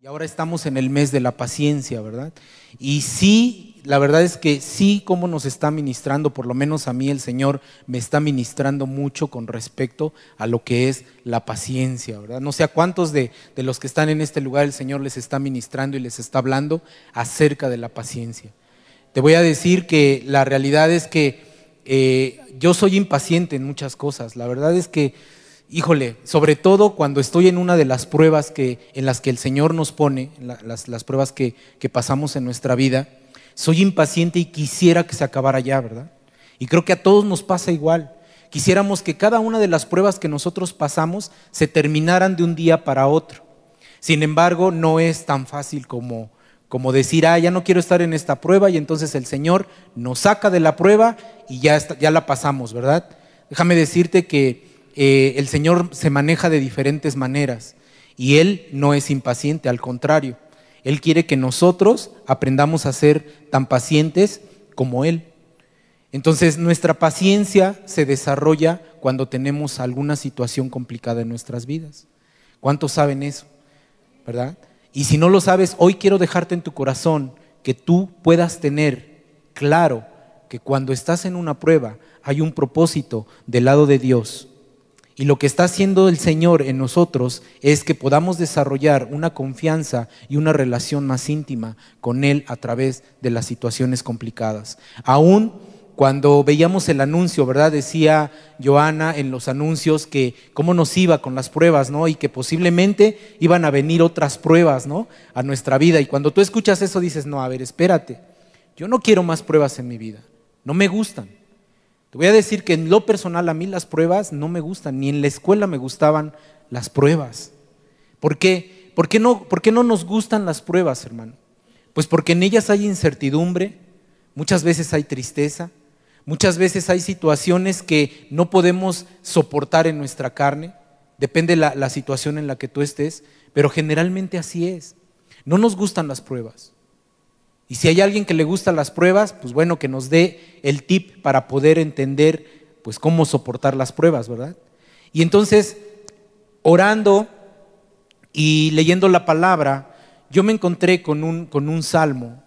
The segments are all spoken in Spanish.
Y ahora estamos en el mes de la paciencia, ¿verdad? Y sí, la verdad es que sí, como nos está ministrando, por lo menos a mí el Señor me está ministrando mucho con respecto a lo que es la paciencia, ¿verdad? No sé a cuántos de, los que están en este lugar el Señor les está ministrando y les está hablando acerca de la paciencia. Te voy a decir que la realidad es que eh, yo soy impaciente en muchas cosas. La verdad es que híjole, sobre todo cuando estoy en una de las pruebas que, en las que el Señor nos pone, las, pruebas que, pasamos en nuestra vida, soy impaciente y quisiera que se acabara ya, ¿verdad? Y creo que a todos nos pasa igual. Quisiéramos que cada una de las pruebas que nosotros pasamos se terminaran de un día para otro. Sin embargo, no es tan fácil como, como decir, ah, ya no quiero estar en esta prueba y entonces el Señor nos saca de la prueba y ya, ya la pasamos, ¿verdad? Déjame decirte que eh, el Señor se maneja de diferentes maneras y Él no es impaciente, al contrario, Él quiere que nosotros aprendamos a ser tan pacientes como Él. Entonces nuestra paciencia se desarrolla cuando tenemos alguna situación complicada en nuestras vidas. ¿Cuántos saben eso? ¿Verdad? Y si no lo sabes, hoy quiero dejarte en tu corazón que tú puedas tener claro que cuando estás en una prueba hay un propósito del lado de Dios y lo que está haciendo el Señor en nosotros es que podamos desarrollar una confianza y una relación más íntima con Él a través de las situaciones complicadas. Aún cuando veíamos el anuncio, ¿verdad? Decía Joana en los anuncios que cómo nos iba con las pruebas, ¿no? Y que posiblemente iban a venir otras pruebas, ¿no? A nuestra vida. Y cuando tú escuchas eso dices, no, a ver, espérate. Yo no quiero más pruebas en mi vida. No me gustan. Te voy a decir que en lo personal a mí las pruebas no me gustan, ni en la escuela me gustaban las pruebas. ¿Por qué? ¿Por qué no, por qué no nos gustan las pruebas, hermano? Pues porque en ellas hay incertidumbre, muchas veces hay tristeza, muchas veces hay situaciones que no podemos soportar en nuestra carne, depende la, la situación en la que tú estés, pero generalmente así es. No nos gustan las pruebas. Y si hay alguien que le gusta las pruebas, pues bueno, que nos dé el tip para poder entender pues cómo soportar las pruebas, ¿verdad? Y entonces, orando y leyendo la palabra, yo me encontré con un, con un salmo,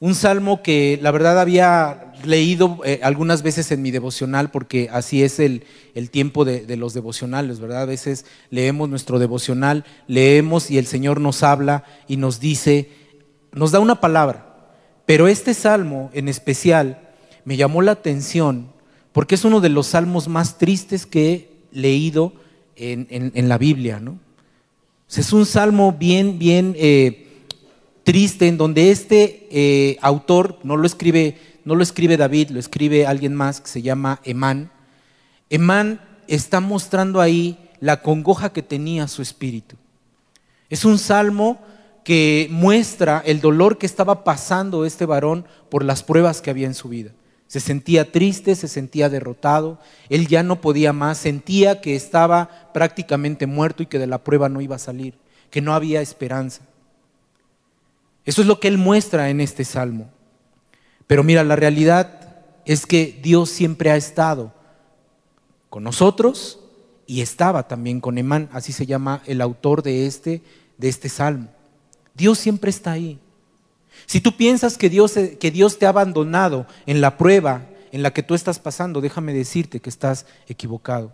un salmo que la verdad había leído eh, algunas veces en mi devocional, porque así es el, el tiempo de, de, los devocionales, ¿verdad? A veces leemos nuestro devocional, leemos y el Señor nos habla y nos dice, nos da una palabra. Pero este salmo en especial me llamó la atención porque es uno de los salmos más tristes que he leído en, en, la Biblia. ¿no? es un salmo bien, bien eh, triste en donde este eh, autor no lo, escribe, no lo escribe David, lo escribe alguien más que se llama Emán. Emán está mostrando ahí la congoja que tenía su espíritu. Es un salmo que muestra el dolor que estaba pasando este varón por las pruebas que había en su vida. Se sentía triste, se sentía derrotado, él ya no podía más, sentía que estaba prácticamente muerto y que de la prueba no iba a salir, que no había esperanza. Eso es lo que él muestra en este salmo. Pero mira, la realidad es que Dios siempre ha estado con nosotros y estaba también con Emán, así se llama el autor de este, de este salmo. Dios siempre está ahí. Si tú piensas que Dios, que Dios te ha abandonado en la prueba en la que tú estás pasando, déjame decirte que estás equivocado.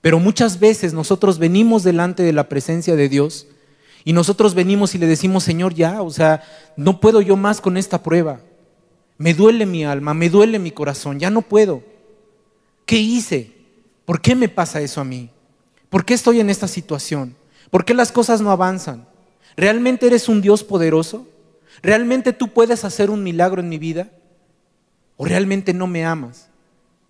Pero muchas veces nosotros venimos delante de la presencia de Dios y nosotros venimos y le decimos, Señor, ya, o sea, no puedo yo más con esta prueba. Me duele mi alma, me duele mi corazón, ya no puedo. ¿Qué hice? ¿Por qué me pasa eso a mí? ¿Por qué estoy en esta situación? ¿Por qué las cosas no avanzan? ¿Realmente eres un Dios poderoso? ¿Realmente tú puedes hacer un milagro en mi vida? ¿O realmente no me amas?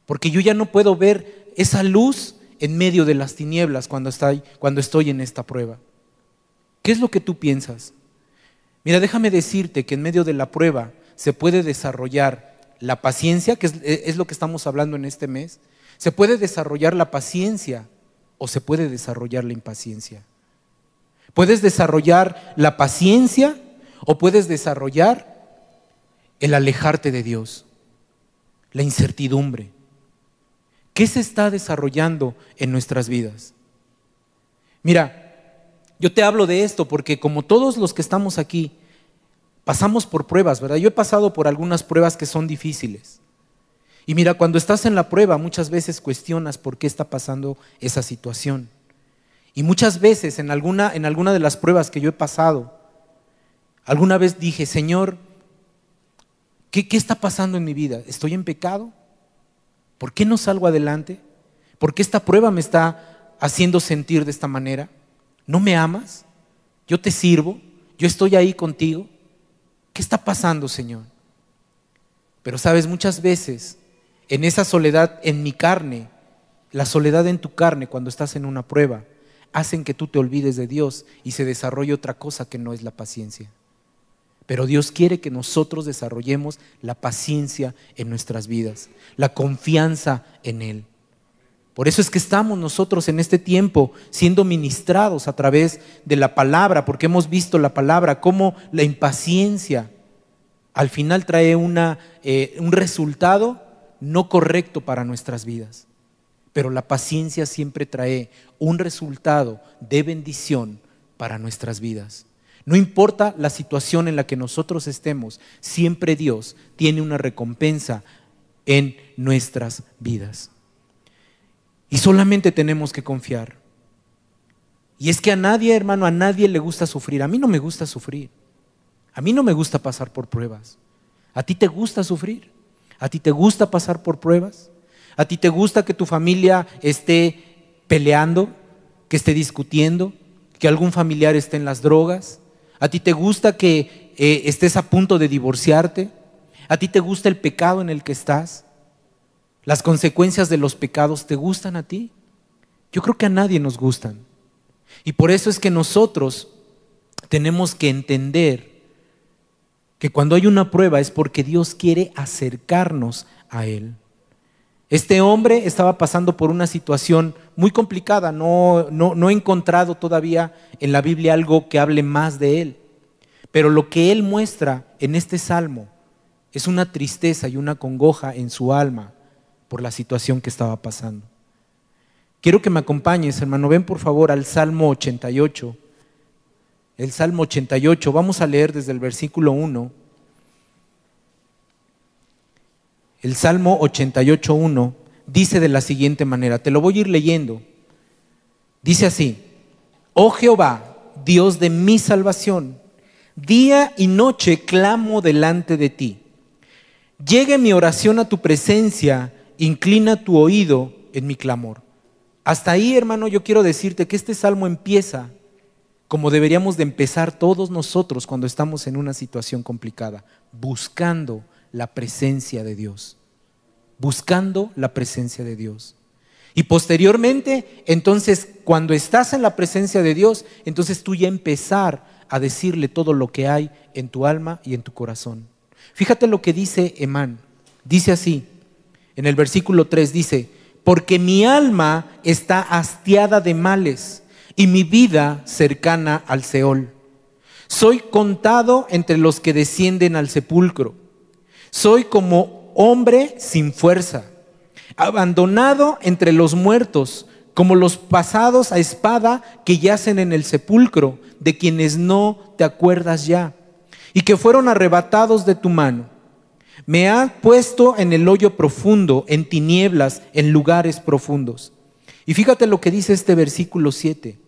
Porque yo ya no puedo ver esa luz en medio de las tinieblas cuando estoy, en esta prueba. ¿Qué es lo que tú piensas? Mira, déjame decirte que en medio de la prueba se puede desarrollar la paciencia, que es, es lo que estamos hablando en este mes. Se puede desarrollar la paciencia o se puede desarrollar la impaciencia. Puedes desarrollar la paciencia o puedes desarrollar el alejarte de Dios, la incertidumbre. ¿Qué se está desarrollando en nuestras vidas? Mira, Yo te hablo de esto porque como todos los que estamos aquí, pasamos por pruebas, ¿verdad? Yo he pasado por algunas pruebas que son difíciles. Y mira, cuando estás en la prueba muchas veces cuestionas por qué está pasando esa situación. Y muchas veces en alguna, en alguna de las pruebas que yo he pasado, alguna vez dije, Señor, ¿qué, ¿qué está pasando en mi vida? ¿Estoy en pecado? ¿Por qué no salgo adelante? ¿Por qué esta prueba me está haciendo sentir de esta manera? ¿No me amas? Yo te sirvo, yo estoy ahí contigo. ¿Qué está pasando, Señor? Pero sabes, muchas veces en esa soledad en mi carne, la soledad en tu carne cuando estás en una prueba, hacen que tú te olvides de Dios y se desarrolle otra cosa que no es la paciencia. Pero Dios quiere que nosotros desarrollemos la paciencia en nuestras vidas, la confianza en Él. Por eso es que estamos nosotros en este tiempo siendo ministrados a través de la palabra, porque hemos visto la palabra, como la impaciencia al final trae una, eh, un resultado no correcto para nuestras vidas. Pero la paciencia siempre trae un resultado de bendición para nuestras vidas. No importa la situación en la que nosotros estemos, siempre Dios tiene una recompensa en nuestras vidas. Y solamente tenemos que confiar. Y es que a nadie, hermano, a nadie le gusta sufrir. A mí no me gusta sufrir. A mí no me gusta pasar por pruebas. ¿A ti te gusta sufrir? ¿A ti te gusta pasar por pruebas? ¿A ti te gusta que tu familia esté peleando, que esté discutiendo, que algún familiar esté en las drogas? ¿A ti te gusta que eh, estés a punto de divorciarte? ¿A ti te gusta el pecado en el que estás? ¿Las consecuencias de los pecados te gustan a ti? Yo creo que a nadie nos gustan. Y por eso es que nosotros tenemos que entender que cuando hay una prueba es porque Dios quiere acercarnos a Él. Este hombre estaba pasando por una situación muy complicada, no, no, he encontrado todavía en la Biblia algo que hable más de él, pero lo que él muestra en este salmo es una tristeza y una congoja en su alma por la situación que estaba pasando. Quiero que me acompañes, hermano, ven por favor al Salmo 88 el Salmo 88. Vamos a leer desde el versículo 1. El Salmo 88.1 dice de la siguiente manera, te lo voy a ir leyendo. Dice así, oh Jehová, Dios de mi salvación, día y noche clamo delante de ti. Llegue mi oración a tu presencia, inclina tu oído en mi clamor. Hasta ahí, hermano, yo quiero decirte que este salmo empieza como deberíamos de empezar todos nosotros cuando estamos en una situación complicada, buscando la presencia de Dios, buscando la presencia de Dios. Y posteriormente, entonces, cuando estás en la presencia de Dios, entonces tú ya empezar a decirle todo lo que hay en tu alma y en tu corazón. Fíjate lo que dice Emán. Dice así, en el versículo 3 dice, porque mi alma está hastiada de males y mi vida cercana al Seol. Soy contado entre los que descienden al sepulcro. Soy como hombre sin fuerza, abandonado entre los muertos, como los pasados a espada que yacen en el sepulcro, de quienes no te acuerdas ya, y que fueron arrebatados de tu mano. Me ha puesto en el hoyo profundo, en tinieblas, en lugares profundos. Y fíjate lo que dice este versículo 7.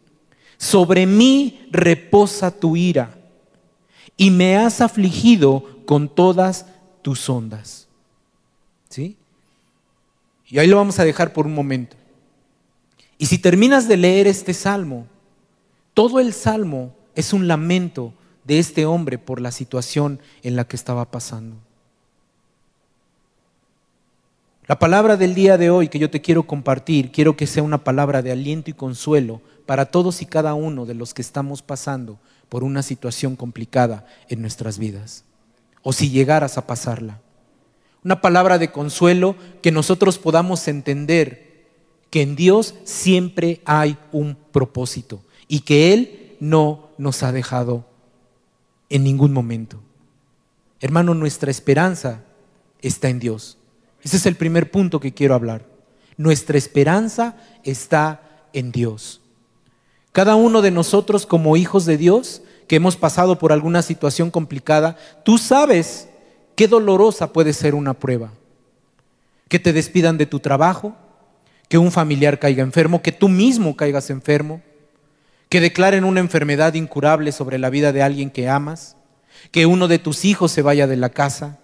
Sobre mí reposa tu ira y me has afligido con todas tus ondas. ¿Sí? Y ahí lo vamos a dejar por un momento. Y si terminas de leer este salmo, todo el salmo es un lamento de este hombre por la situación en la que estaba pasando. La palabra del día de hoy que yo te quiero compartir, quiero que sea una palabra de aliento y consuelo para todos y cada uno de los que estamos pasando por una situación complicada en nuestras vidas, o si llegaras a pasarla. Una palabra de consuelo que nosotros podamos entender que en Dios siempre hay un propósito y que Él no nos ha dejado en ningún momento. Hermano, nuestra esperanza está en Dios. Ese es el primer punto que quiero hablar. Nuestra esperanza está en Dios. Cada uno de nosotros como hijos de Dios que hemos pasado por alguna situación complicada, tú sabes qué dolorosa puede ser una prueba. Que te despidan de tu trabajo, que un familiar caiga enfermo, que tú mismo caigas enfermo, que declaren una enfermedad incurable sobre la vida de alguien que amas, que uno de tus hijos se vaya de la casa,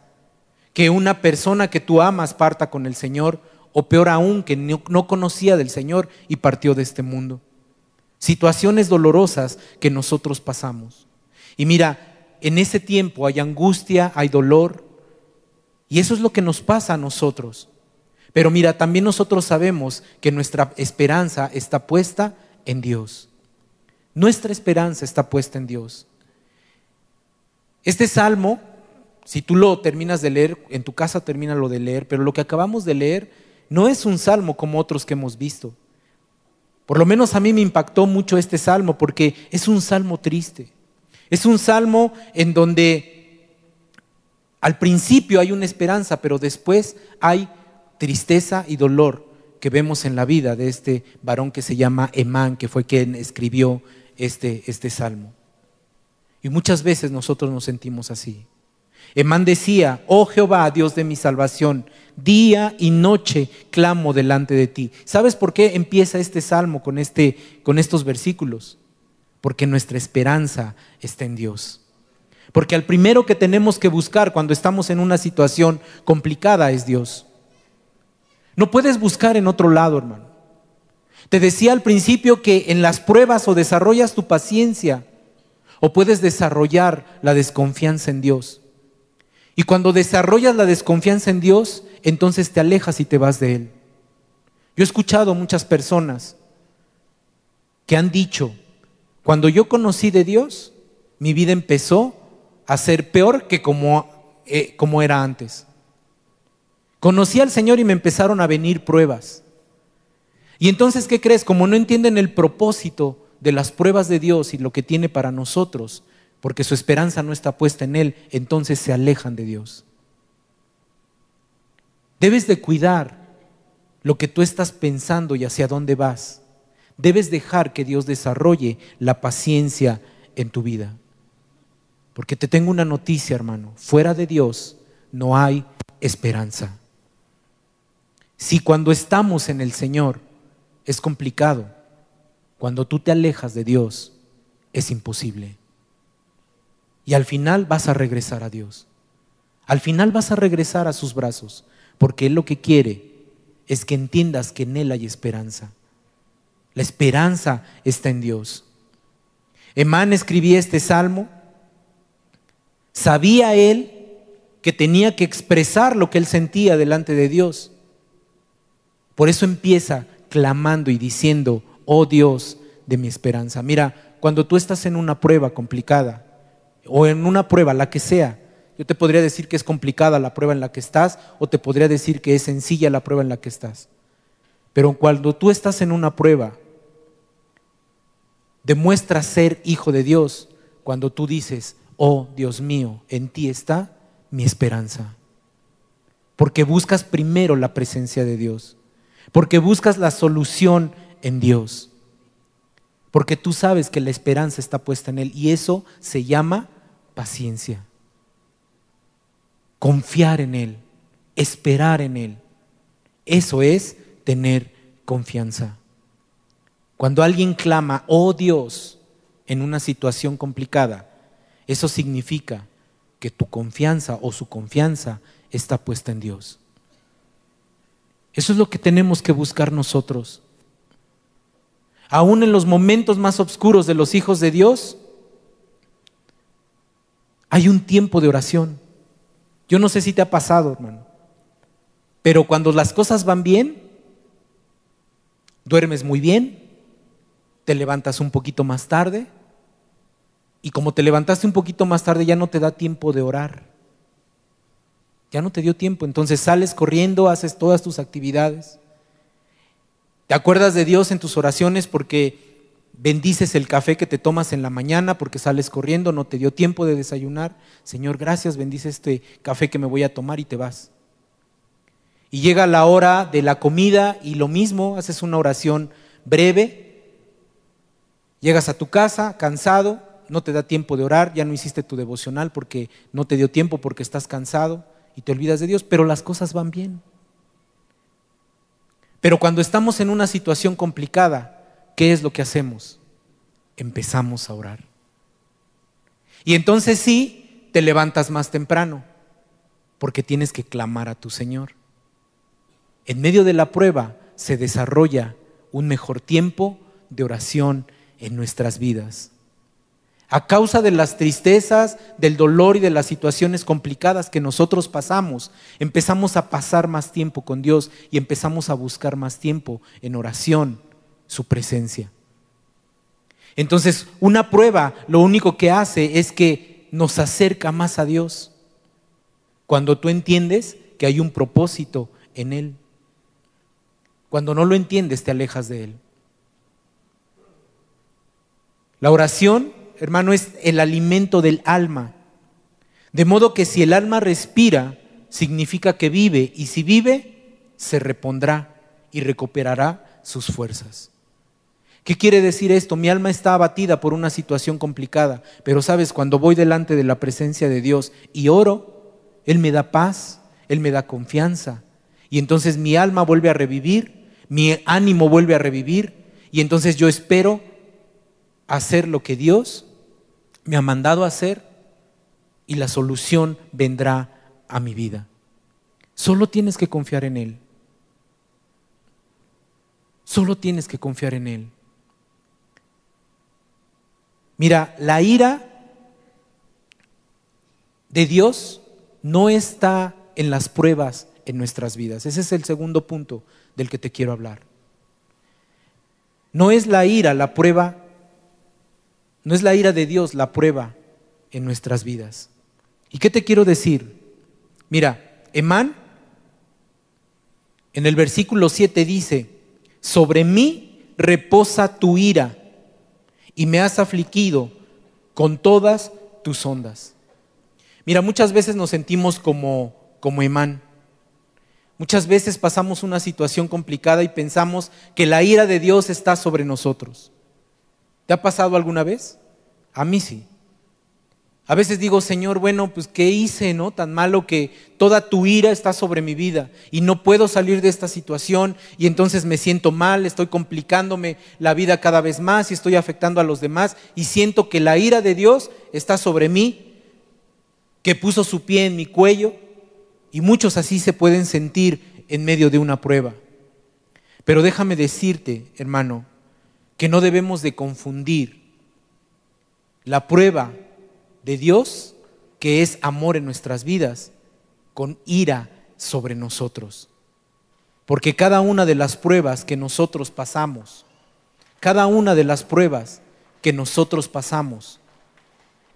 que una persona que tú amas parta con el Señor, o peor aún, que no, conocía del Señor y partió de este mundo. Situaciones dolorosas que nosotros pasamos. Y mira, en ese tiempo hay angustia, hay dolor, y eso es lo que nos pasa a nosotros. Pero mira, también nosotros sabemos que nuestra esperanza está puesta en Dios. Nuestra esperanza está puesta en Dios. Este salmo, si tú lo terminas de leer, en tu casa termina lo de leer, pero lo que acabamos de leer no es un salmo como otros que hemos visto. Por lo menos a mí me impactó mucho este salmo porque es un salmo triste. Es un salmo en donde al principio hay una esperanza, pero después hay tristeza y dolor que vemos en la vida de este varón que se llama Emán, que fue quien escribió este, este salmo. Y muchas veces nosotros nos sentimos así. Emán decía, oh Jehová, Dios de mi salvación, día y noche clamo delante de ti. ¿Sabes por qué empieza este salmo con, este, con estos versículos? Porque nuestra esperanza está en Dios. Porque al primero que tenemos que buscar cuando estamos en una situación complicada es Dios. No puedes buscar en otro lado, hermano. Te decía al principio que en las pruebas o desarrollas tu paciencia o puedes desarrollar la desconfianza en Dios. Y cuando desarrollas la desconfianza en Dios, entonces te alejas y te vas de Él. Yo he escuchado muchas personas que han dicho, cuando yo conocí de Dios, mi vida empezó a ser peor que como, eh, como era antes. Conocí al Señor y me empezaron a venir pruebas. Y entonces, ¿qué crees? Como no entienden el propósito de las pruebas de Dios y lo que tiene para nosotros, porque su esperanza no está puesta en Él, entonces se alejan de Dios. Debes de cuidar lo que tú estás pensando y hacia dónde vas. Debes dejar que Dios desarrolle la paciencia en tu vida. Porque te tengo una noticia, hermano. Fuera de Dios no hay esperanza. Si cuando estamos en el Señor es complicado. Cuando tú te alejas de Dios, es imposible. Y al final vas a regresar a Dios. Al final vas a regresar a sus brazos, porque Él lo que quiere es que entiendas que en Él hay esperanza. La esperanza está en Dios. Emán escribía este salmo. Sabía él que tenía que expresar lo que él sentía delante de Dios. Por eso empieza clamando y diciendo, oh Dios de mi esperanza. Mira, cuando tú estás en una prueba complicada, o en una prueba, la que sea, yo te podría decir que es complicada la prueba en la que estás, o te podría decir que es sencilla la prueba en la que estás. Pero cuando tú estás en una prueba, demuestra ser hijo de Dios cuando tú dices, oh Dios mío, en ti está mi esperanza. Porque buscas primero la presencia de Dios porque buscas la solución en Dios, porque tú sabes que la esperanza está puesta en Él y eso se llama paciencia. Confiar en Él, esperar en Él, eso es tener confianza. Cuando alguien clama, oh Dios, en una situación complicada, eso significa que tu confianza o su confianza está puesta en Dios. Eso es lo que tenemos que buscar nosotros. Aún en los momentos más oscuros de los hijos de Dios, hay un tiempo de oración. Yo no sé si te ha pasado, hermano, pero cuando las cosas van bien, duermes muy bien, te levantas un poquito más tarde, y como te levantaste un poquito más tarde ya no te da tiempo de orar. Ya no te dio tiempo, entonces sales corriendo, haces todas tus actividades. Te acuerdas de Dios en tus oraciones porque bendices el café que te tomas en la mañana porque sales corriendo, no te dio tiempo de desayunar. Señor, gracias, bendice este café que me voy a tomar y te vas. Y llega la hora de la comida y lo mismo, haces una oración breve Llegas a tu casa cansado, no te da tiempo de orar, ya no hiciste tu devocional porque no te dio tiempo porque estás cansado y te olvidas de Dios, pero las cosas van bien. Pero cuando estamos en una situación complicada, ¿qué es lo que hacemos? Empezamos a orar. Y entonces sí, te levantas más temprano, porque tienes que clamar a tu Señor. En medio de la prueba se desarrolla un mejor tiempo de oración en nuestras vidas. A causa de las tristezas, del dolor y de las situaciones complicadas que nosotros pasamos, empezamos a pasar más tiempo con Dios y empezamos a buscar más tiempo en oración, su presencia. Entonces, una prueba lo único que hace es que nos acerca más a Dios. Cuando tú entiendes que hay un propósito en Él. Cuando no lo entiendes, te alejas de Él. La oración, hermano, es el alimento del alma. De modo que si el alma respira, significa que vive, y si vive, se repondrá y recuperará sus fuerzas. ¿Qué quiere decir esto? Mi alma está abatida por una situación complicada, pero sabes, cuando voy delante de la presencia de Dios y oro, Él me da paz, Él me da confianza, y entonces mi alma vuelve a revivir, mi ánimo vuelve a revivir, y entonces yo espero hacer lo que Dios me ha mandado a hacer y la solución vendrá a mi vida. Solo tienes que confiar en Él. Solo tienes que confiar en Él. Mira, la ira de Dios no está en las pruebas en nuestras vidas. Ese es el segundo punto del que te quiero hablar. No es la ira la prueba no es la ira de Dios la prueba en nuestras vidas. ¿Y qué te quiero decir? Mira, Emán en el versículo 7 dice, sobre mí reposa tu ira y me has afligido con todas tus ondas. Mira, muchas veces nos sentimos como, como Emán. Muchas veces pasamos una situación complicada y pensamos que la ira de Dios está sobre nosotros. ¿Te ha pasado alguna vez? A mí sí. A veces digo, Señor, bueno, pues ¿qué hice, no? Tan malo que toda tu ira está sobre mi vida y no puedo salir de esta situación y entonces me siento mal, estoy complicándome la vida cada vez más y estoy afectando a los demás y siento que la ira de Dios está sobre mí, que puso su pie en mi cuello y muchos así se pueden sentir en medio de una prueba. Pero déjame decirte, hermano, que no debemos de confundir la prueba de Dios, que es amor en nuestras vidas, con ira sobre nosotros. Porque cada una de las pruebas que nosotros pasamos, cada una de las pruebas que nosotros pasamos,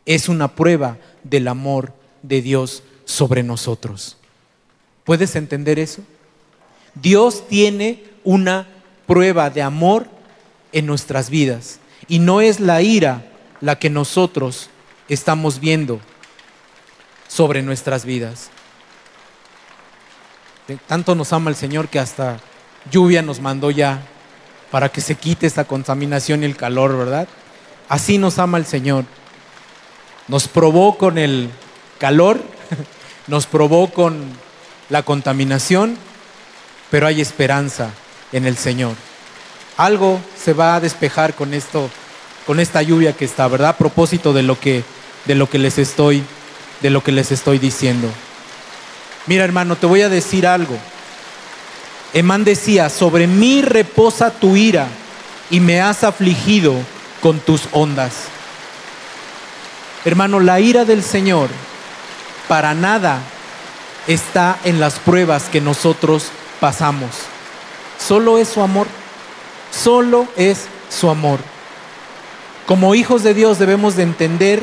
es una prueba del amor de Dios sobre nosotros. ¿Puedes entender eso? Dios tiene una prueba de amor en nuestras vidas. Y no es la ira la que nosotros estamos viendo sobre nuestras vidas. Tanto nos ama el Señor que hasta lluvia nos mandó ya para que se quite esta contaminación y el calor, ¿verdad? Así nos ama el Señor. Nos probó con el calor, nos probó con la contaminación, pero hay esperanza en el Señor algo se va a despejar con esto, con esta lluvia que está, ¿verdad? A propósito de lo que, de lo que les estoy, de lo que les estoy diciendo. Mira, hermano, te voy a decir algo. Emán decía, sobre mí reposa tu ira y me has afligido con tus ondas. Hermano, la ira del Señor para nada está en las pruebas que nosotros pasamos. Solo es su amor. Solo es su amor. Como hijos de Dios debemos de entender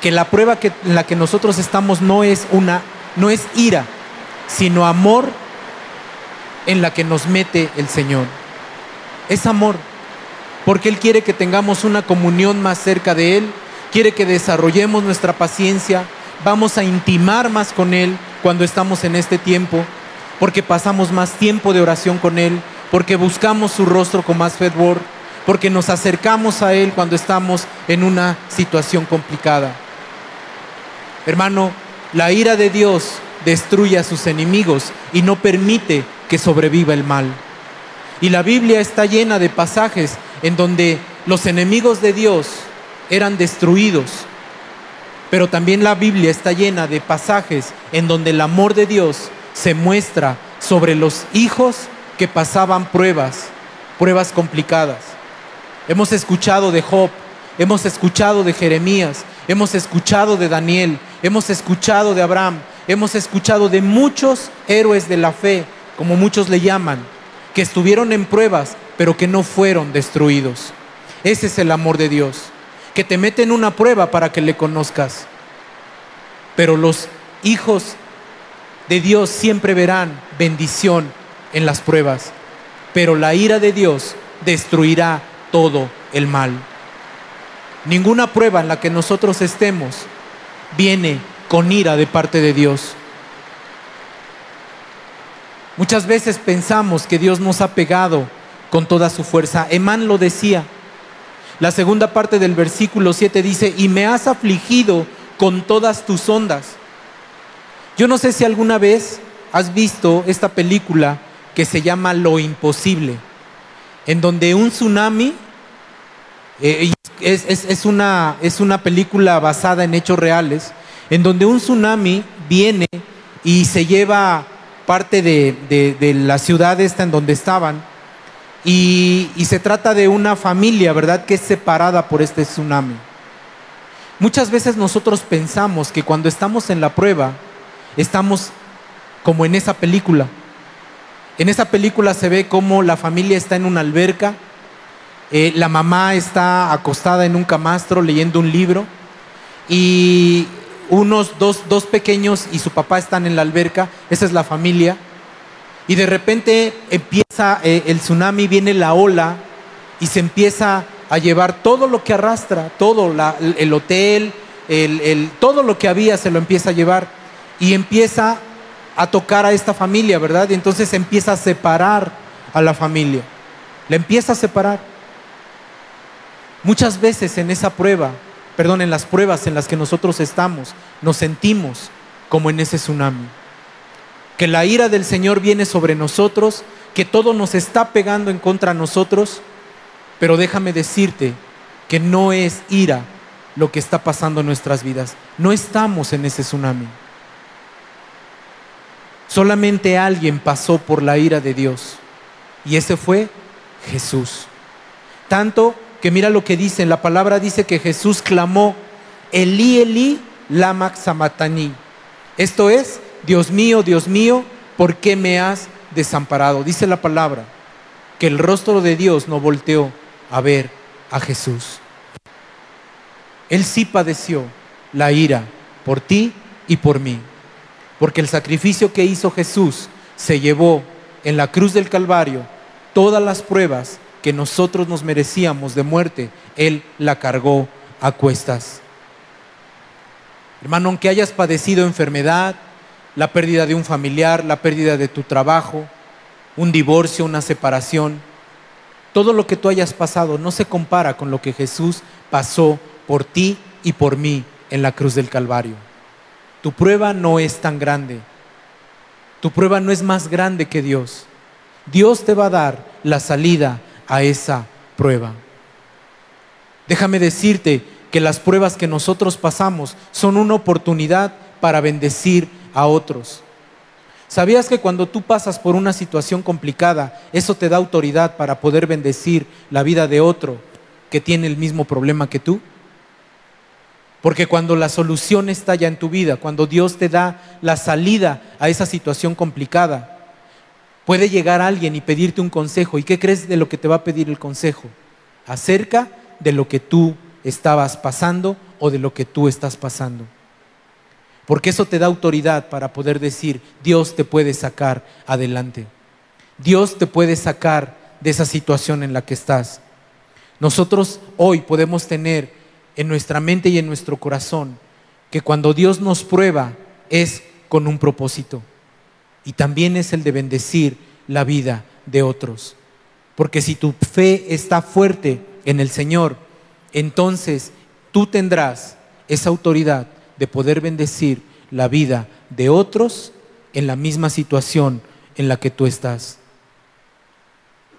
que la prueba que, en la que nosotros estamos no es una, no es ira, sino amor en la que nos mete el Señor. Es amor, porque Él quiere que tengamos una comunión más cerca de Él, quiere que desarrollemos nuestra paciencia, vamos a intimar más con Él cuando estamos en este tiempo, porque pasamos más tiempo de oración con Él, porque buscamos su rostro con más fervor, porque nos acercamos a Él cuando estamos en una situación complicada. Hermano, la ira de Dios destruye a sus enemigos y no permite que sobreviva el mal. Y la Biblia está llena de pasajes en donde los enemigos de Dios eran destruidos. Pero también la Biblia está llena de pasajes en donde el amor de Dios se muestra sobre los hijos que pasaban pruebas, pruebas complicadas. Hemos escuchado de Job, hemos escuchado de Jeremías, hemos escuchado de Daniel, hemos escuchado de Abraham, hemos escuchado de muchos héroes de la fe, como muchos le llaman, que estuvieron en pruebas, pero que no fueron destruidos. Ese es el amor de Dios, que te mete en una prueba para que le conozcas. Pero los hijos de Dios siempre verán bendición en las pruebas, pero la ira de Dios destruirá todo el mal. Ninguna prueba en la que nosotros estemos viene con ira de parte de Dios. Muchas veces pensamos que Dios nos ha pegado con toda su fuerza. Emán lo decía. La segunda parte del versículo 7 dice, y me has afligido con todas tus ondas. Yo no sé si alguna vez has visto esta película que se llama Lo Imposible, en donde un tsunami, eh, es, una, es una película basada en hechos reales, en donde un tsunami viene y se lleva parte de, la ciudad esta en donde estaban, y, y, se trata de una familia, ¿verdad?, que es separada por este tsunami. Muchas veces nosotros pensamos que cuando estamos en la prueba, estamos como en esa película, en esa película se ve cómo la familia está en una alberca, eh, la mamá está acostada en un camastro leyendo un libro y unos dos, dos pequeños y su papá están en la alberca, esa es la familia, y de repente empieza eh, el tsunami, viene la ola y se empieza a llevar todo lo que arrastra, todo, el hotel, el, todo lo que había se lo empieza a llevar y empieza a tocar a esta familia, ¿verdad? Y entonces empieza a separar a la familia. La empieza a separar. Muchas veces en esa prueba, perdón, en las pruebas en las que nosotros estamos, nos sentimos como en ese tsunami. Que la ira del Señor viene sobre nosotros, que todo nos está pegando en contra de nosotros, pero déjame decirte que no es ira lo que está pasando en nuestras vidas. No estamos en ese tsunami. Solamente alguien pasó por la ira de Dios y ese fue Jesús. Tanto que mira lo que dice, la palabra dice que Jesús clamó, Elí, Elí, lama samatani. Esto es, Dios mío, Dios mío, ¿por qué me has desamparado? Dice la palabra, que el rostro de Dios no volteó a ver a Jesús. Él sí padeció la ira por ti y por mí. Porque el sacrificio que hizo Jesús se llevó en la cruz del Calvario todas las pruebas que nosotros nos merecíamos de muerte, Él la cargó a cuestas. Hermano, aunque hayas padecido enfermedad, la pérdida de un familiar, la pérdida de tu trabajo, un divorcio, una separación, todo lo que tú hayas pasado no se compara con lo que Jesús pasó por ti y por mí en la cruz del Calvario. Tu prueba no es tan grande. Tu prueba no es más grande que Dios. Dios te va a dar la salida a esa prueba. Déjame decirte que las pruebas que nosotros pasamos son una oportunidad para bendecir a otros. ¿Sabías que cuando tú pasas por una situación complicada, eso te da autoridad para poder bendecir la vida de otro que tiene el mismo problema que tú? Porque cuando la solución está ya en tu vida, cuando Dios te da la salida a esa situación complicada, puede llegar alguien y pedirte un consejo. ¿Y qué crees de lo que te va a pedir el consejo? Acerca de lo que tú estabas pasando o de lo que tú estás pasando. Porque eso te da autoridad para poder decir, Dios te puede sacar adelante. Dios te puede sacar de esa situación en la que estás. Nosotros hoy podemos tener en nuestra mente y en nuestro corazón que cuando Dios nos prueba es con un propósito y también es el de bendecir la vida de otros. Porque si tu fe está fuerte en el Señor, entonces tú tendrás esa autoridad de poder bendecir la vida de otros en la misma situación en la que tú estás.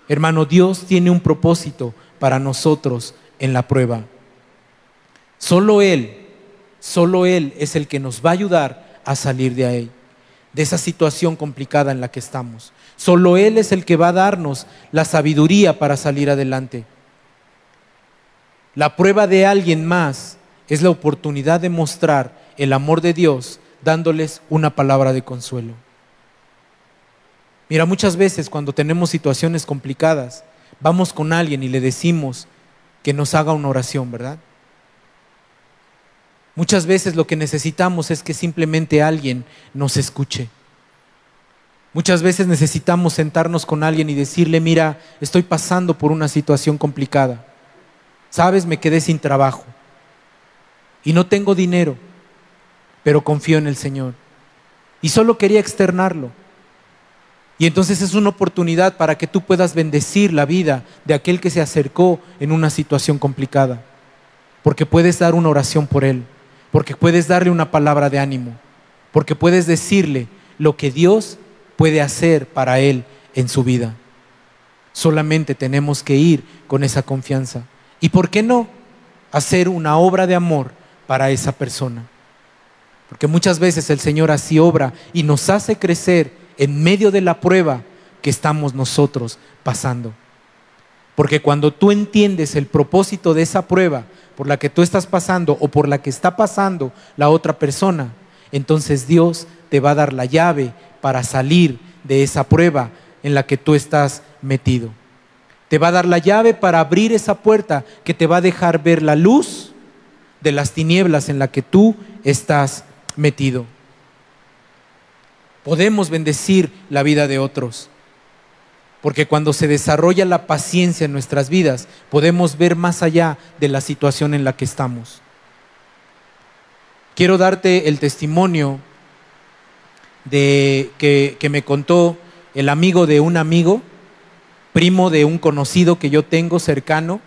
Hermano, Dios tiene un propósito para nosotros en la prueba. Solo Él, solo Él es el que nos va a ayudar a salir de ahí, de esa situación complicada en la que estamos. Solo Él es el que va a darnos la sabiduría para salir adelante. La prueba de alguien más es la oportunidad de mostrar el amor de Dios dándoles una palabra de consuelo. Mira, muchas veces cuando tenemos situaciones complicadas, vamos con alguien y le decimos que nos haga una oración, ¿verdad? Muchas veces lo que necesitamos es que simplemente alguien nos escuche. Muchas veces necesitamos sentarnos con alguien y decirle, mira, estoy pasando por una situación complicada. Sabes, me quedé sin trabajo y no tengo dinero, pero confío en el Señor. Y solo quería externarlo. Y entonces es una oportunidad para que tú puedas bendecir la vida de aquel que se acercó en una situación complicada. Porque puedes dar una oración por él porque puedes darle una palabra de ánimo, porque puedes decirle lo que Dios puede hacer para él en su vida. Solamente tenemos que ir con esa confianza. ¿Y por qué no hacer una obra de amor para esa persona? Porque muchas veces el Señor así obra y nos hace crecer en medio de la prueba que estamos nosotros pasando. Porque cuando tú entiendes el propósito de esa prueba, por la que tú estás pasando o por la que está pasando la otra persona, entonces Dios te va a dar la llave para salir de esa prueba en la que tú estás metido. Te va a dar la llave para abrir esa puerta que te va a dejar ver la luz de las tinieblas en la que tú estás metido. Podemos bendecir la vida de otros. Porque cuando se desarrolla la paciencia en nuestras vidas, podemos ver más allá de la situación en la que estamos. Quiero darte el testimonio de que, que me contó el amigo de un amigo, primo de un conocido que yo tengo cercano,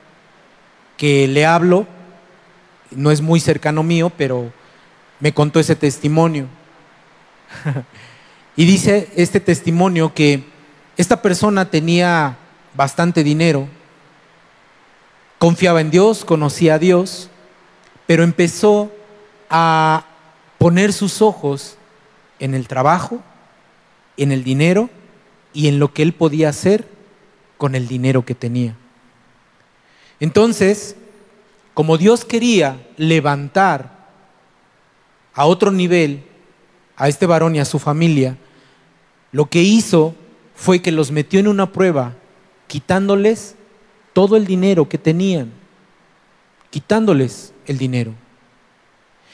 que le hablo, no es muy cercano mío, pero me contó ese testimonio. y dice este testimonio que esta persona tenía bastante dinero, confiaba en Dios, conocía a Dios, pero empezó a poner sus ojos en el trabajo, en el dinero y en lo que él podía hacer con el dinero que tenía. Entonces, como Dios quería levantar a otro nivel a este varón y a su familia, lo que hizo fue que los metió en una prueba quitándoles todo el dinero que tenían, quitándoles el dinero.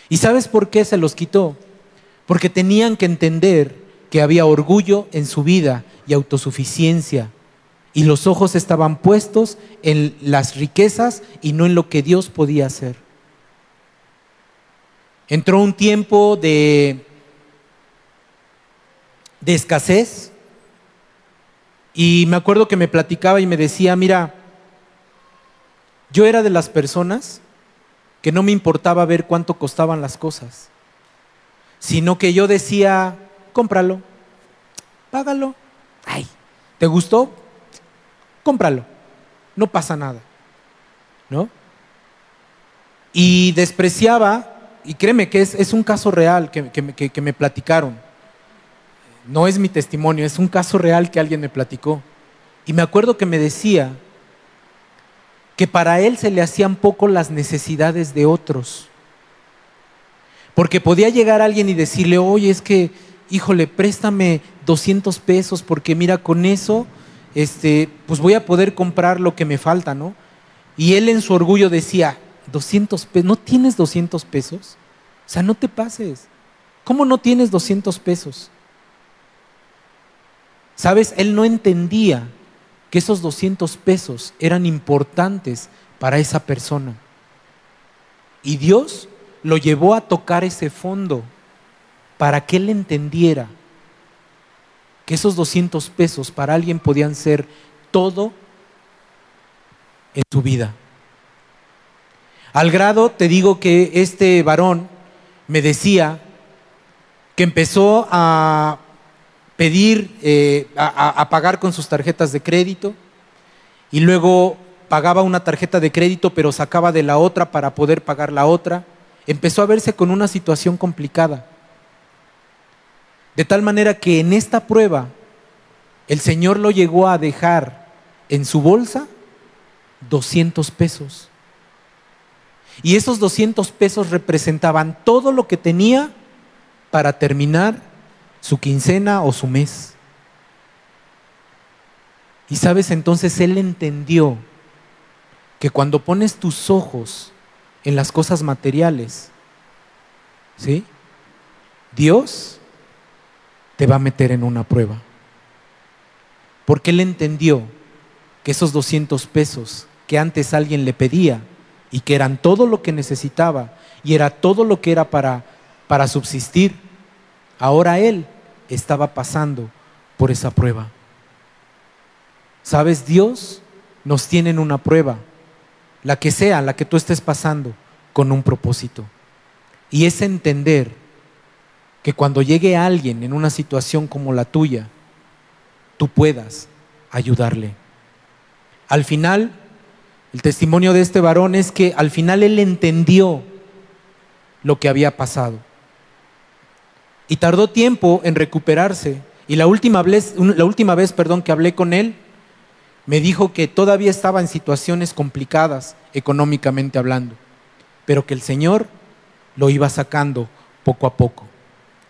¿Y sabes por qué se los quitó? Porque tenían que entender que había orgullo en su vida y autosuficiencia. Y los ojos estaban puestos en las riquezas y no en lo que Dios podía hacer. Entró un tiempo de, de escasez, y me acuerdo que me platicaba y me decía, mira, yo era de las personas que no me importaba ver cuánto costaban las cosas, sino que yo decía, cómpralo, págalo, ay, ¿te gustó? Cómpralo, no pasa nada, ¿no? Y despreciaba, y créeme que es, un caso real que, me platicaron no es mi testimonio, es un caso real que alguien me platicó. Y me acuerdo que me decía que para él se le hacían poco las necesidades de otros. Porque podía llegar alguien y decirle, oye, es que, híjole, préstame 200 pesos porque mira, con eso, este, pues voy a poder comprar lo que me falta, ¿no? Y él en su orgullo decía, 200 pesos, ¿no tienes 200 pesos? O sea, no te pases. ¿Cómo no tienes 200 pesos? Sabes, él no entendía que esos 200 pesos eran importantes para esa persona. Y Dios lo llevó a tocar ese fondo para que él entendiera que esos 200 pesos para alguien podían ser todo en su vida. Al grado, te digo que este varón me decía que empezó a pedir, eh, a, pagar con sus tarjetas de crédito y luego pagaba una tarjeta de crédito pero sacaba de la otra para poder pagar la otra. Empezó a verse con una situación complicada. De tal manera que en esta prueba el Señor lo llegó a dejar en su bolsa 200 pesos. Y esos 200 pesos representaban todo lo que tenía para terminar su quincena o su mes. Y sabes, entonces él entendió que cuando pones tus ojos en las cosas materiales, ¿sí? Dios te va a meter en una prueba. Porque él entendió que esos 200 pesos que antes alguien le pedía y que eran todo lo que necesitaba y era todo lo que era para, para subsistir, ahora él estaba pasando por esa prueba. ¿Sabes? Dios nos tiene en una prueba, la que sea, la que tú estés pasando, con un propósito. Y es entender que cuando llegue alguien en una situación como la tuya, tú puedas ayudarle. Al final, el testimonio de este varón es que al final él entendió lo que había pasado. Y tardó tiempo en recuperarse. Y la última vez, la última vez perdón, que hablé con él, me dijo que todavía estaba en situaciones complicadas económicamente hablando, pero que el Señor lo iba sacando poco a poco.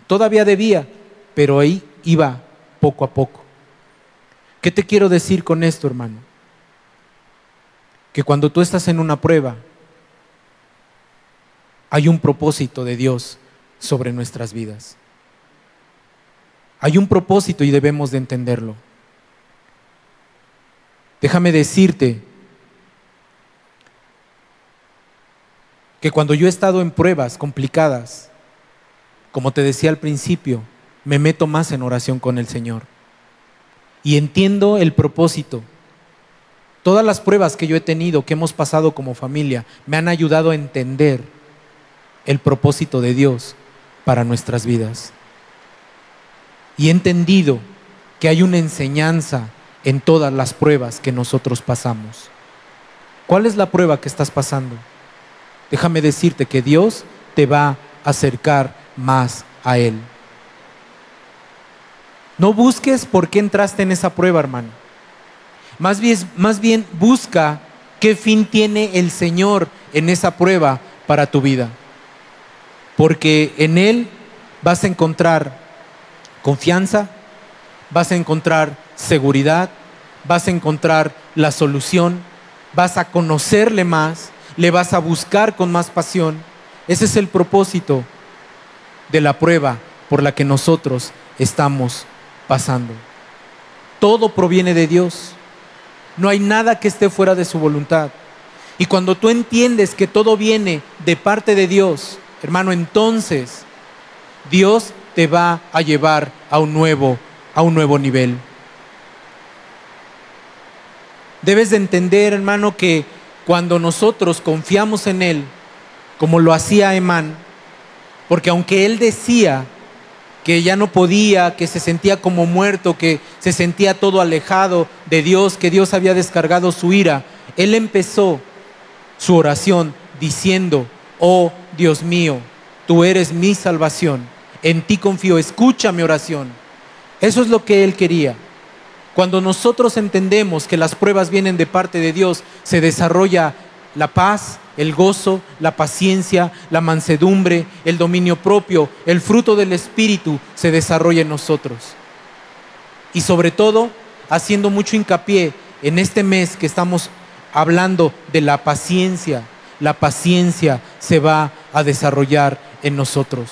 Todavía debía, pero ahí iba poco a poco. ¿Qué te quiero decir con esto, hermano? Que cuando tú estás en una prueba, hay un propósito de Dios sobre nuestras vidas. Hay un propósito y debemos de entenderlo. Déjame decirte que cuando yo he estado en pruebas complicadas, como te decía al principio, me meto más en oración con el Señor. Y entiendo el propósito. Todas las pruebas que yo he tenido, que hemos pasado como familia, me han ayudado a entender el propósito de Dios para nuestras vidas. Y he entendido que hay una enseñanza en todas las pruebas que nosotros pasamos. ¿Cuál es la prueba que estás pasando? Déjame decirte que Dios te va a acercar más a Él. No busques por qué entraste en esa prueba, hermano. Más bien, más bien busca qué fin tiene el Señor en esa prueba para tu vida. Porque en Él vas a encontrar confianza, vas a encontrar seguridad, vas a encontrar la solución, vas a conocerle más, le vas a buscar con más pasión. Ese es el propósito de la prueba por la que nosotros estamos pasando. Todo proviene de Dios. No hay nada que esté fuera de su voluntad. Y cuando tú entiendes que todo viene de parte de Dios, hermano, entonces Dios te va a llevar a un nuevo, a un nuevo nivel. Debes de entender, hermano, que cuando nosotros confiamos en Él, como lo hacía Emán, porque aunque él decía que ya no podía, que se sentía como muerto, que se sentía todo alejado de Dios, que Dios había descargado su ira, él empezó su oración diciendo, oh Dios mío, tú eres mi salvación en ti confío, escucha mi oración. Eso es lo que Él quería. Cuando nosotros entendemos que las pruebas vienen de parte de Dios, se desarrolla la paz, el gozo, la paciencia, la mansedumbre, el dominio propio, el fruto del Espíritu se desarrolla en nosotros. Y sobre todo, haciendo mucho hincapié en este mes que estamos hablando de la paciencia, la paciencia se va a desarrollar en nosotros.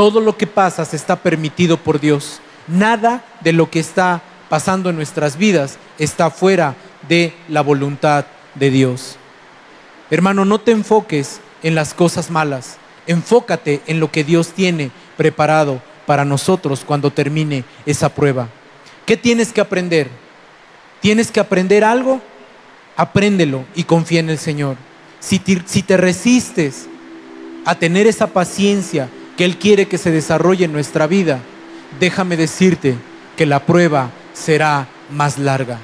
Todo lo que pasa se está permitido por Dios. Nada de lo que está pasando en nuestras vidas está fuera de la voluntad de Dios. Hermano, no te enfoques en las cosas malas. Enfócate en lo que Dios tiene preparado para nosotros cuando termine esa prueba. ¿Qué tienes que aprender? ¿Tienes que aprender algo? apréndelo y confía en el Señor. Si te, si te resistes a tener esa paciencia que Él quiere que se desarrolle en nuestra vida, déjame decirte que la prueba será más larga.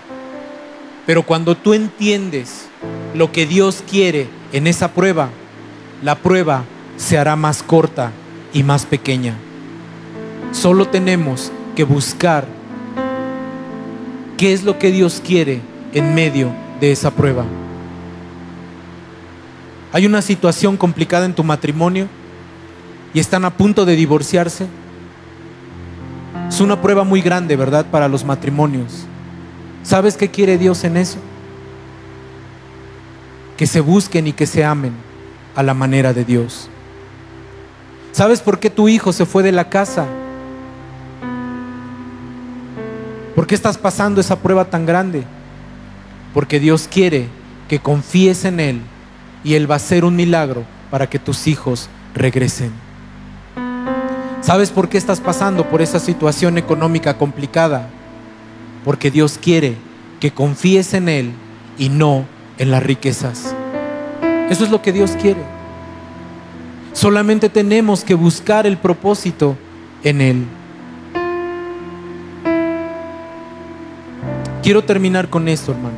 Pero cuando tú entiendes lo que Dios quiere en esa prueba, la prueba se hará más corta y más pequeña. Solo tenemos que buscar qué es lo que Dios quiere en medio de esa prueba. Hay una situación complicada en tu matrimonio y están a punto de divorciarse. Es una prueba muy grande, ¿verdad?, para los matrimonios. ¿Sabes qué quiere Dios en eso? Que se busquen y que se amen a la manera de Dios. ¿Sabes por qué tu hijo se fue de la casa? ¿Por qué estás pasando esa prueba tan grande? Porque Dios quiere que confíes en Él y Él va a hacer un milagro para que tus hijos regresen. ¿Sabes por qué estás pasando por esa situación económica complicada? Porque Dios quiere que confíes en Él y no en las riquezas. Eso es lo que Dios quiere. Solamente tenemos que buscar el propósito en Él. Quiero terminar con esto, hermano.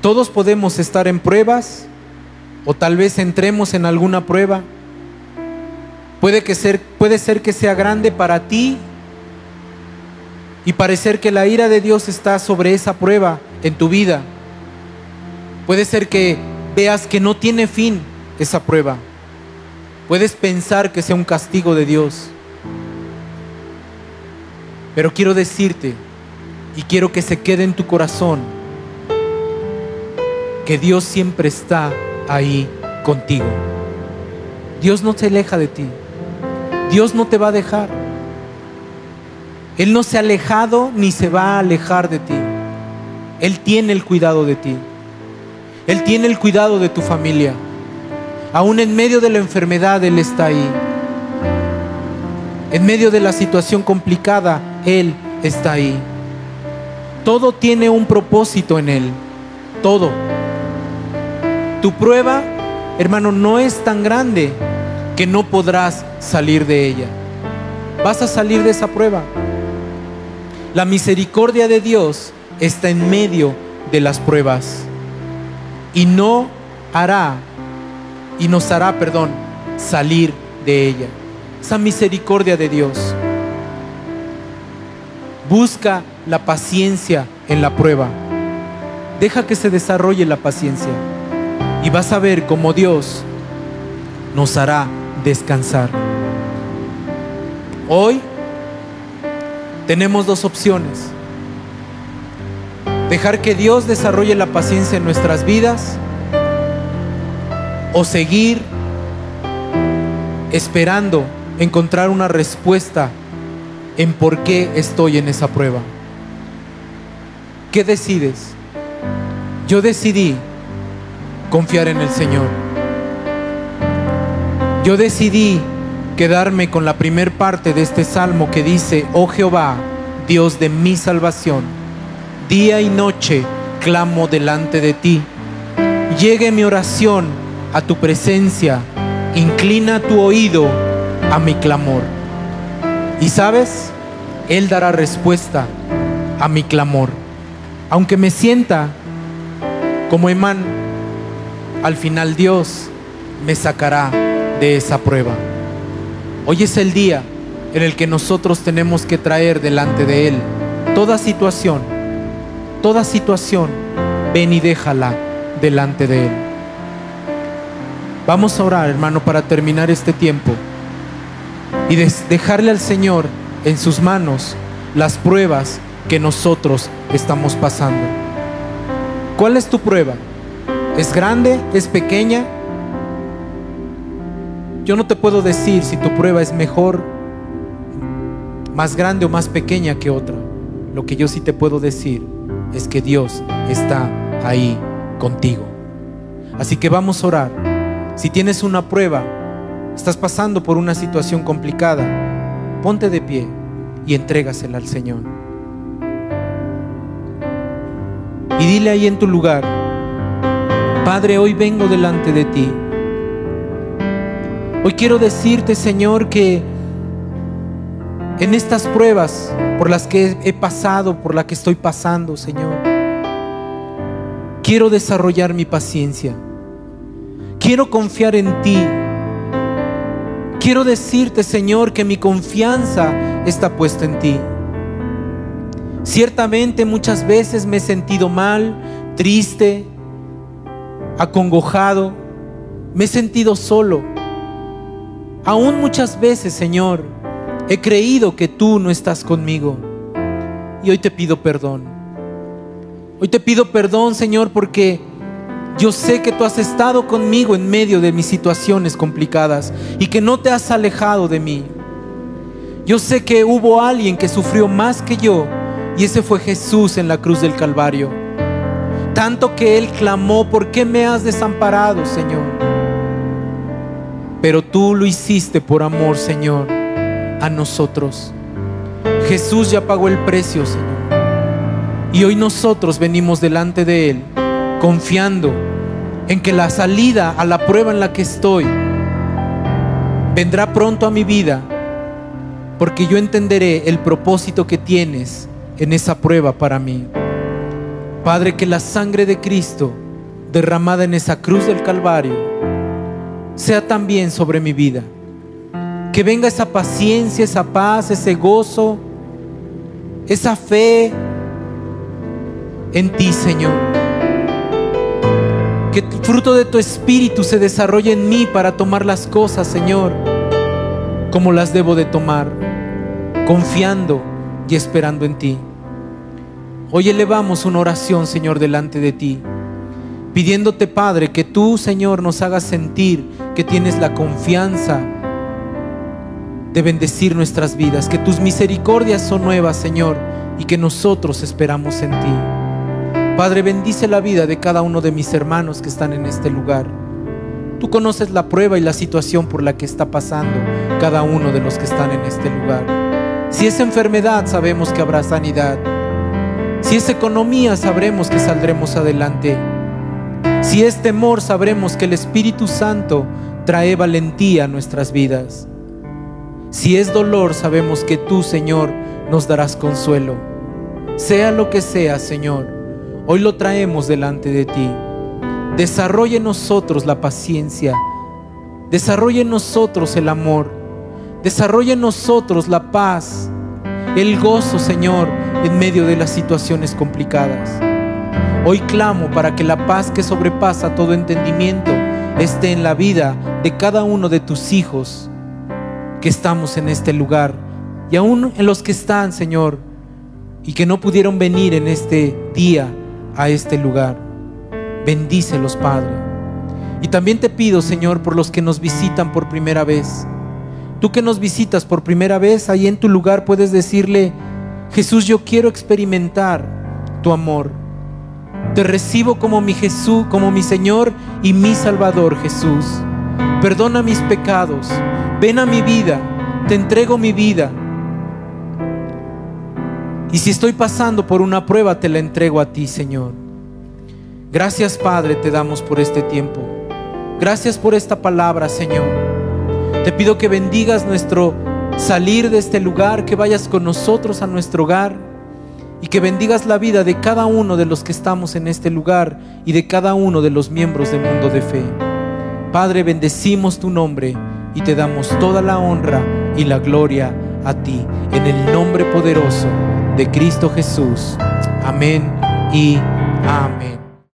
Todos podemos estar en pruebas o tal vez entremos en alguna prueba. Puede, que ser, puede ser que sea grande para ti y parecer que la ira de Dios está sobre esa prueba en tu vida. Puede ser que veas que no tiene fin esa prueba. Puedes pensar que sea un castigo de Dios. Pero quiero decirte y quiero que se quede en tu corazón que Dios siempre está ahí contigo. Dios no se aleja de ti. Dios no te va a dejar. Él no se ha alejado ni se va a alejar de ti. Él tiene el cuidado de ti. Él tiene el cuidado de tu familia. Aún en medio de la enfermedad, Él está ahí. En medio de la situación complicada, Él está ahí. Todo tiene un propósito en Él. Todo. Tu prueba, hermano, no es tan grande que no podrás salir de ella. Vas a salir de esa prueba. La misericordia de Dios está en medio de las pruebas y no hará y nos hará, perdón, salir de ella. Esa misericordia de Dios. Busca la paciencia en la prueba. Deja que se desarrolle la paciencia y vas a ver cómo Dios nos hará descansar. Hoy tenemos dos opciones. Dejar que Dios desarrolle la paciencia en nuestras vidas o seguir esperando encontrar una respuesta en por qué estoy en esa prueba. ¿Qué decides? Yo decidí confiar en el Señor. Yo decidí quedarme con la primer parte de este salmo que dice, oh Jehová, Dios de mi salvación, día y noche clamo delante de ti. Llegue mi oración a tu presencia, inclina tu oído a mi clamor. Y sabes, Él dará respuesta a mi clamor. Aunque me sienta como Emán, al final Dios me sacará de esa prueba. Hoy es el día en el que nosotros tenemos que traer delante de Él toda situación, toda situación, ven y déjala delante de Él. Vamos a orar, hermano, para terminar este tiempo y dejarle al Señor en sus manos las pruebas que nosotros estamos pasando. ¿Cuál es tu prueba? ¿Es grande? ¿Es pequeña? Yo no te puedo decir si tu prueba es mejor, más grande o más pequeña que otra. Lo que yo sí te puedo decir es que Dios está ahí contigo. Así que vamos a orar. Si tienes una prueba, estás pasando por una situación complicada, ponte de pie y entrégasela al Señor. Y dile ahí en tu lugar, Padre, hoy vengo delante de ti. Hoy quiero decirte, Señor, que en estas pruebas por las que he pasado, por las que estoy pasando, Señor, quiero desarrollar mi paciencia. Quiero confiar en ti. Quiero decirte, Señor, que mi confianza está puesta en ti. Ciertamente muchas veces me he sentido mal, triste, acongojado, me he sentido solo. Aún muchas veces, Señor, he creído que tú no estás conmigo. Y hoy te pido perdón. Hoy te pido perdón, Señor, porque yo sé que tú has estado conmigo en medio de mis situaciones complicadas y que no te has alejado de mí. Yo sé que hubo alguien que sufrió más que yo y ese fue Jesús en la cruz del Calvario. Tanto que Él clamó, ¿por qué me has desamparado, Señor? Pero tú lo hiciste por amor, Señor, a nosotros. Jesús ya pagó el precio, Señor. Y hoy nosotros venimos delante de Él confiando en que la salida a la prueba en la que estoy vendrá pronto a mi vida, porque yo entenderé el propósito que tienes en esa prueba para mí. Padre, que la sangre de Cristo derramada en esa cruz del Calvario sea también sobre mi vida. Que venga esa paciencia, esa paz, ese gozo, esa fe en ti, Señor. Que el fruto de tu espíritu se desarrolle en mí para tomar las cosas, Señor, como las debo de tomar, confiando y esperando en ti. Hoy elevamos una oración, Señor, delante de ti, pidiéndote, Padre, que tú, Señor, nos hagas sentir que tienes la confianza de bendecir nuestras vidas, que tus misericordias son nuevas, Señor, y que nosotros esperamos en ti. Padre, bendice la vida de cada uno de mis hermanos que están en este lugar. Tú conoces la prueba y la situación por la que está pasando cada uno de los que están en este lugar. Si es enfermedad, sabemos que habrá sanidad. Si es economía, sabremos que saldremos adelante. Si es temor, sabremos que el Espíritu Santo trae valentía a nuestras vidas. Si es dolor, sabemos que tú, Señor, nos darás consuelo. Sea lo que sea, Señor, hoy lo traemos delante de ti. Desarrolle en nosotros la paciencia. Desarrolle en nosotros el amor. Desarrolle en nosotros la paz, el gozo, Señor, en medio de las situaciones complicadas. Hoy clamo para que la paz que sobrepasa todo entendimiento esté en la vida de cada uno de tus hijos que estamos en este lugar y aún en los que están, Señor, y que no pudieron venir en este día a este lugar. Bendícelos, Padre. Y también te pido, Señor, por los que nos visitan por primera vez. Tú que nos visitas por primera vez, ahí en tu lugar puedes decirle, Jesús, yo quiero experimentar tu amor. Te recibo como mi Jesús, como mi Señor y mi Salvador, Jesús. Perdona mis pecados. Ven a mi vida. Te entrego mi vida. Y si estoy pasando por una prueba, te la entrego a ti, Señor. Gracias, Padre, te damos por este tiempo. Gracias por esta palabra, Señor. Te pido que bendigas nuestro salir de este lugar, que vayas con nosotros a nuestro hogar y que bendigas la vida de cada uno de los que estamos en este lugar y de cada uno de los miembros del mundo de fe. Padre, bendecimos tu nombre y te damos toda la honra y la gloria a ti, en el nombre poderoso de Cristo Jesús. Amén y amén.